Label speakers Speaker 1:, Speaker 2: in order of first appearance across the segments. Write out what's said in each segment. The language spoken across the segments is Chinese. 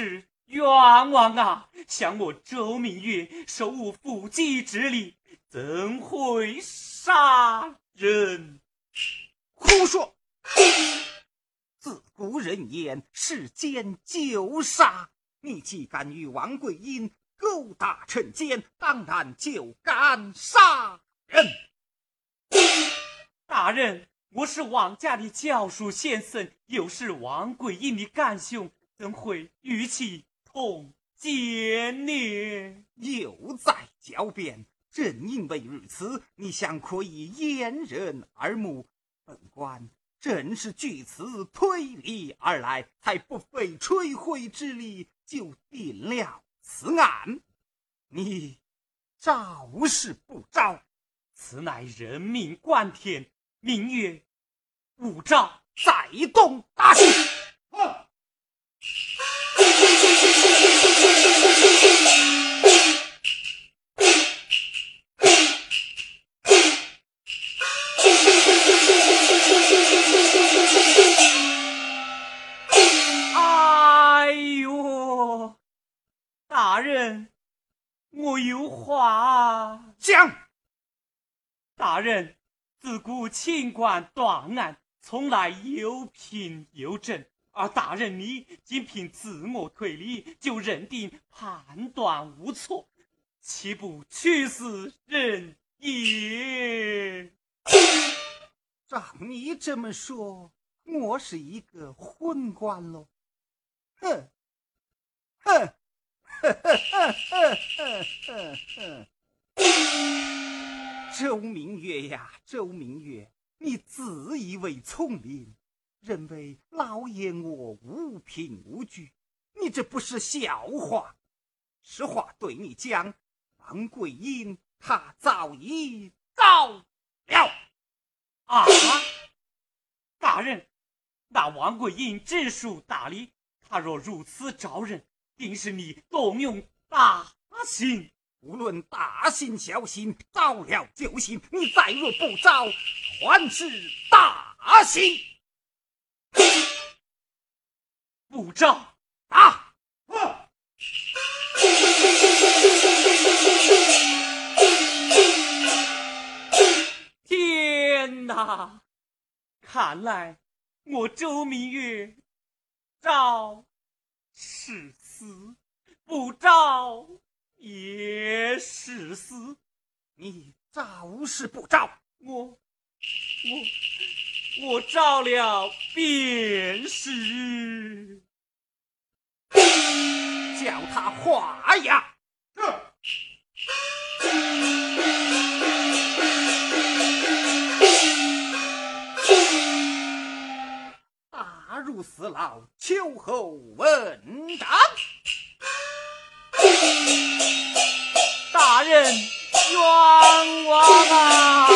Speaker 1: 是
Speaker 2: 冤枉啊！想我周明月，手无缚鸡之力，怎会杀人？
Speaker 1: 胡说！自古人言，世间就杀。你既敢与王桂英勾搭成奸，当然就敢杀。人，
Speaker 2: 大人，我是王家的教书先生，又是王桂英的干兄，怎会与其同奸呢？
Speaker 1: 又在狡辩。正因为如此，你想可以掩人耳目。本官正是据此推理而来，才不费吹灰之力就定了此案。你招是不招？
Speaker 2: 此乃人命关天，明月五招，
Speaker 1: 再动大刑。
Speaker 2: 哎呦，大人，我有话
Speaker 1: 讲。
Speaker 2: 大人，自古清官断案，从来有凭有证。而大人你仅凭自我推理就认定判断无错，岂不屈死人也？
Speaker 1: 照你这么说，我是一个昏官喽！哼，哼，哼哼哼哼哼哼哼。周明月呀，周明月，你自以为聪明，认为老爷我无凭无据，你这不是笑话。实话对你讲，王桂英她早已遭了。
Speaker 2: 啊！大人，那王桂英知书达理，她若如此招人，定是你动用大刑。
Speaker 1: 无论大刑小刑，招了就行。你再若不招，还是大刑。
Speaker 2: 不招，
Speaker 1: 打！
Speaker 2: 天哪！看来我周明月照是死，不照。也是死，
Speaker 1: 你招是不招？
Speaker 2: 我我我招了便是，
Speaker 1: 叫他画押。大入死牢，秋后问斩。
Speaker 2: 大人，冤枉啊！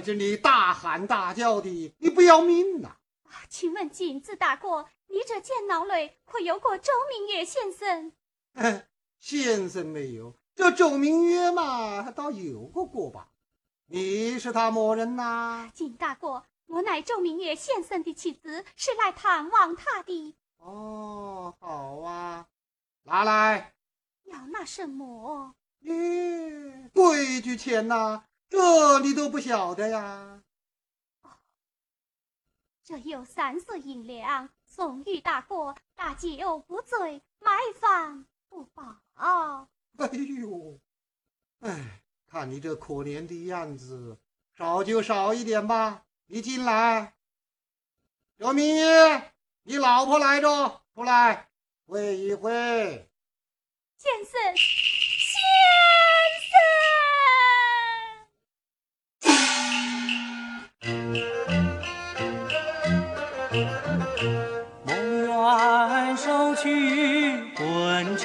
Speaker 3: 这里大喊大叫的，你不要命呐？
Speaker 4: 啊请问景子大哥，你这剑脑内可有过周明月先生？
Speaker 3: 先生没有，这周明月嘛，倒有过过吧？你是他么人呐？
Speaker 4: 景大哥，我乃周明月先生的妻子，是来探望他的。
Speaker 3: 哦，好啊，拿来。
Speaker 4: 要拿什么？
Speaker 3: 咦，规矩钱呐。这你都不晓得呀？
Speaker 4: 这有三十银两，送与大哥，大酒不醉，买饭不饱。
Speaker 3: 哎呦，哎，看你这可怜的样子，少就少一点吧。你进来，刘明月，你老婆来着，出来会一会。
Speaker 4: 先生。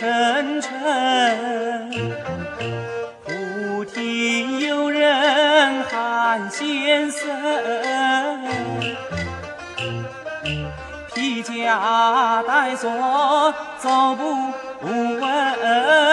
Speaker 2: 沉沉，忽听有人喊先生，披枷带锁走不稳。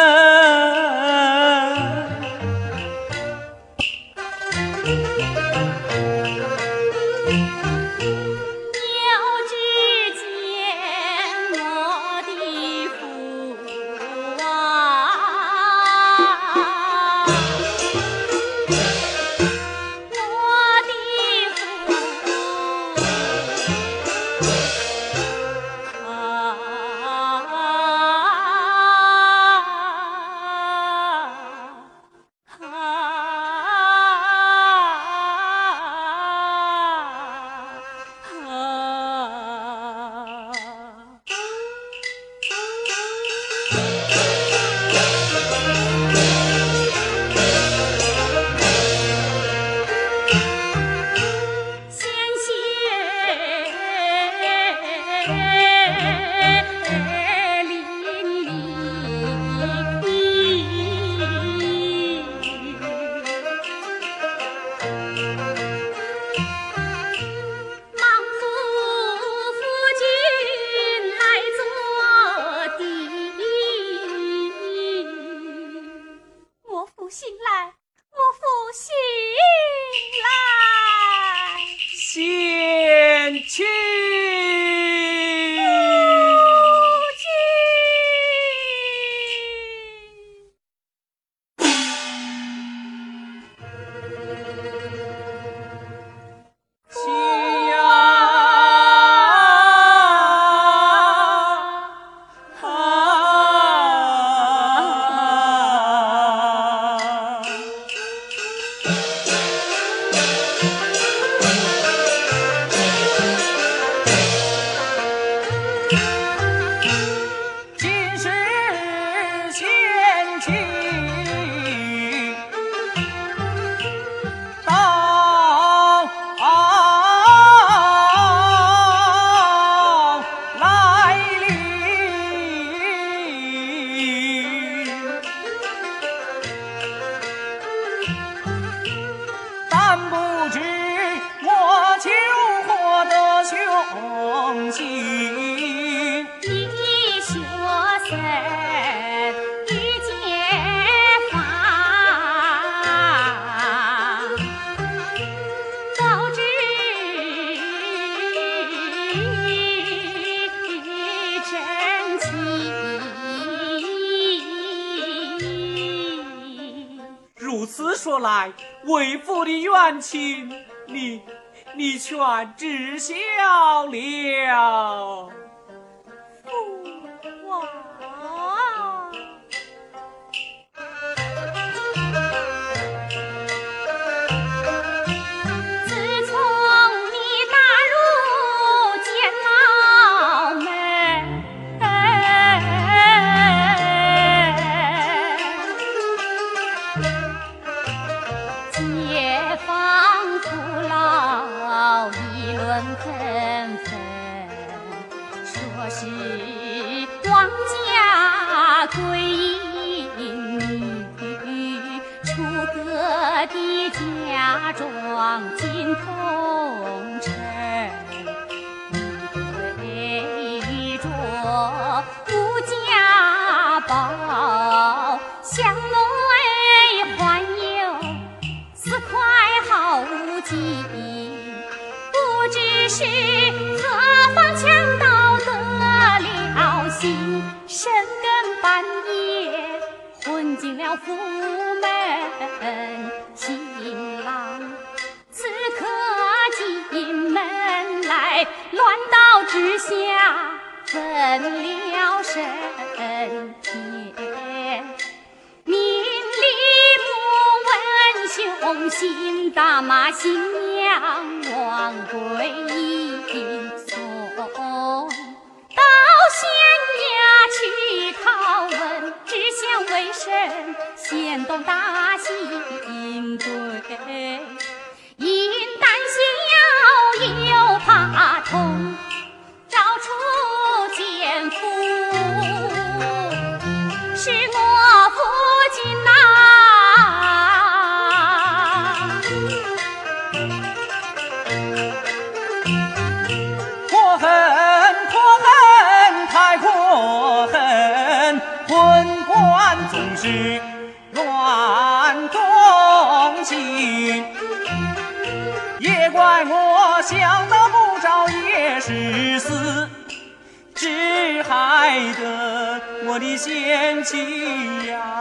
Speaker 2: 说来，为父的冤情，你你全知晓了。望尽红
Speaker 4: 尘一对玉镯无价宝箱内
Speaker 2: 还有四块好
Speaker 4: 乌鸡不知是何
Speaker 2: 方强盗得了心深
Speaker 4: 更半夜混进了府门官道之下分了神田，命里
Speaker 2: 不问，雄心大马新娘王桂英送，到县衙去拷问，知县为甚先动大刑龟？想得不
Speaker 4: 着也是死，只害得我的贤妻
Speaker 2: 呀。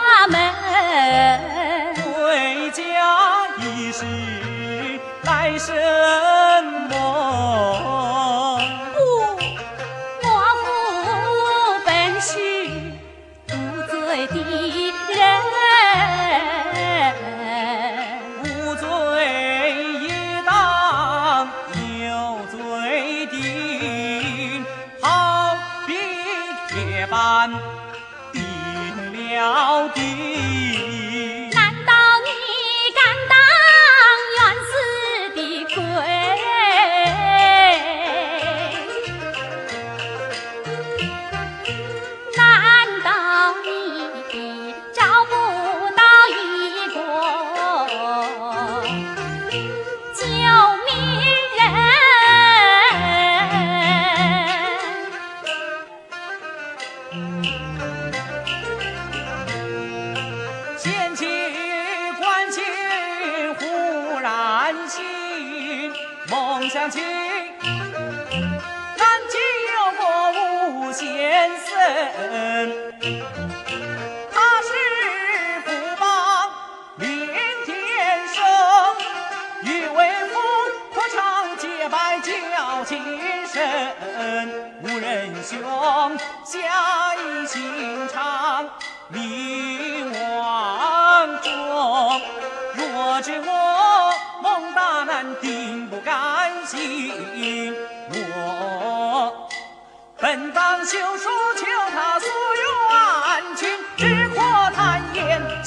Speaker 2: 他们。回家一是来生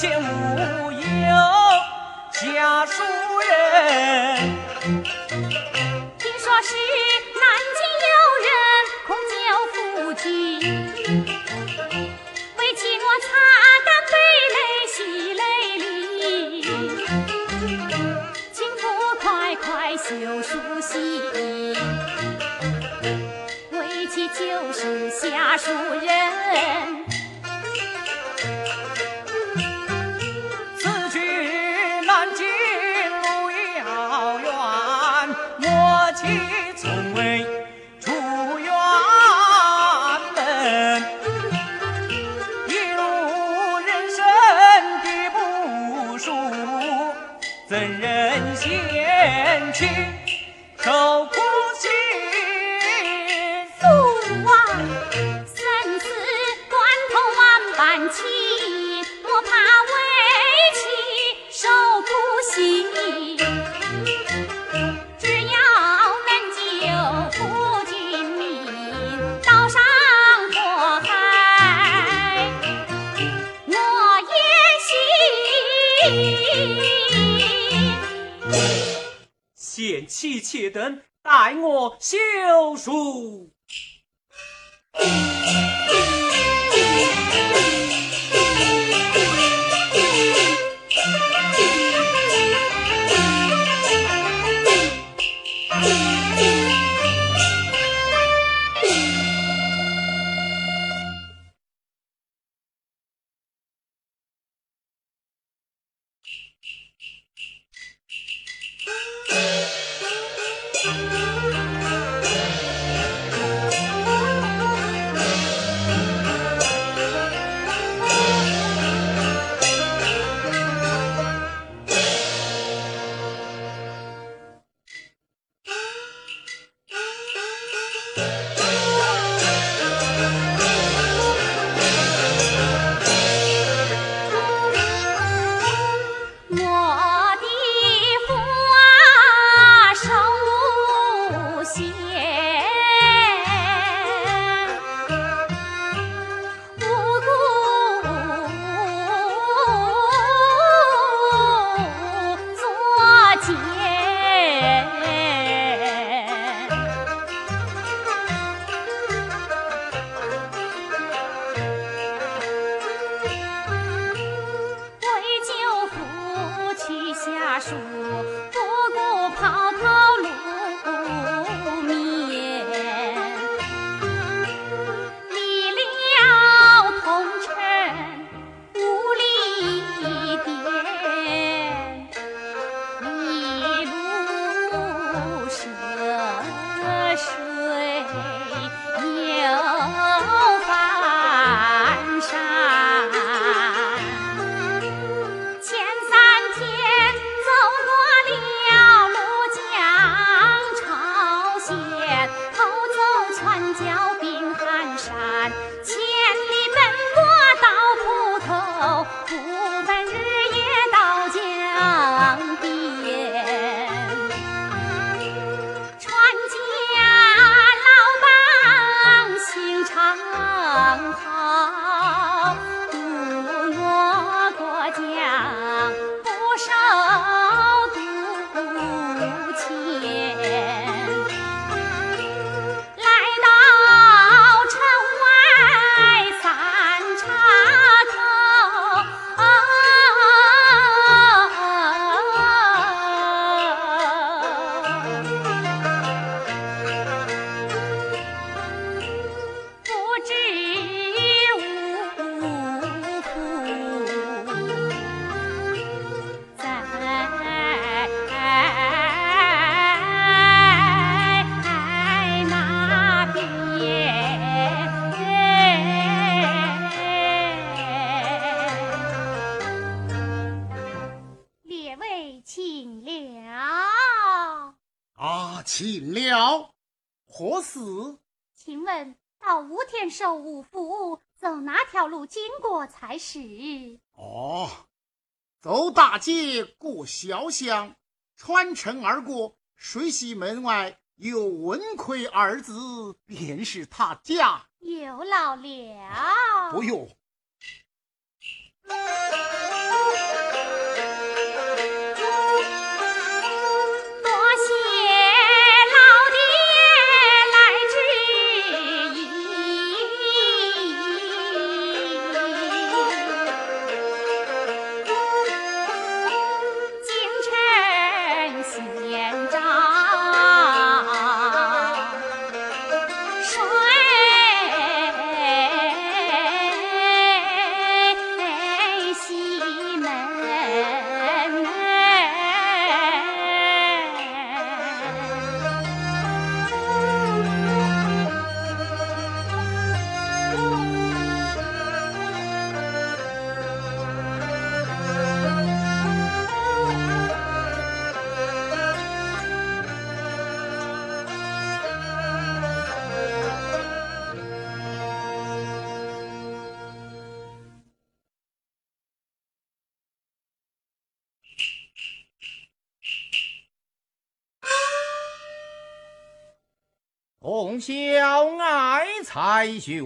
Speaker 2: 点五且等待我修书
Speaker 4: 何事？
Speaker 5: 请问到吴天寿五府走哪条路经过才是？
Speaker 4: 哦，走大街过小巷，穿城而过，水西门外有文魁二字，便是他家。
Speaker 5: 有老了。
Speaker 4: 不用，
Speaker 1: 从小爱才学，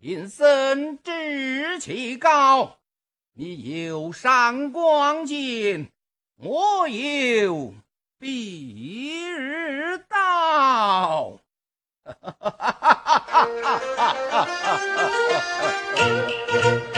Speaker 1: 平生志气高。你有闪光剑，我有避日刀。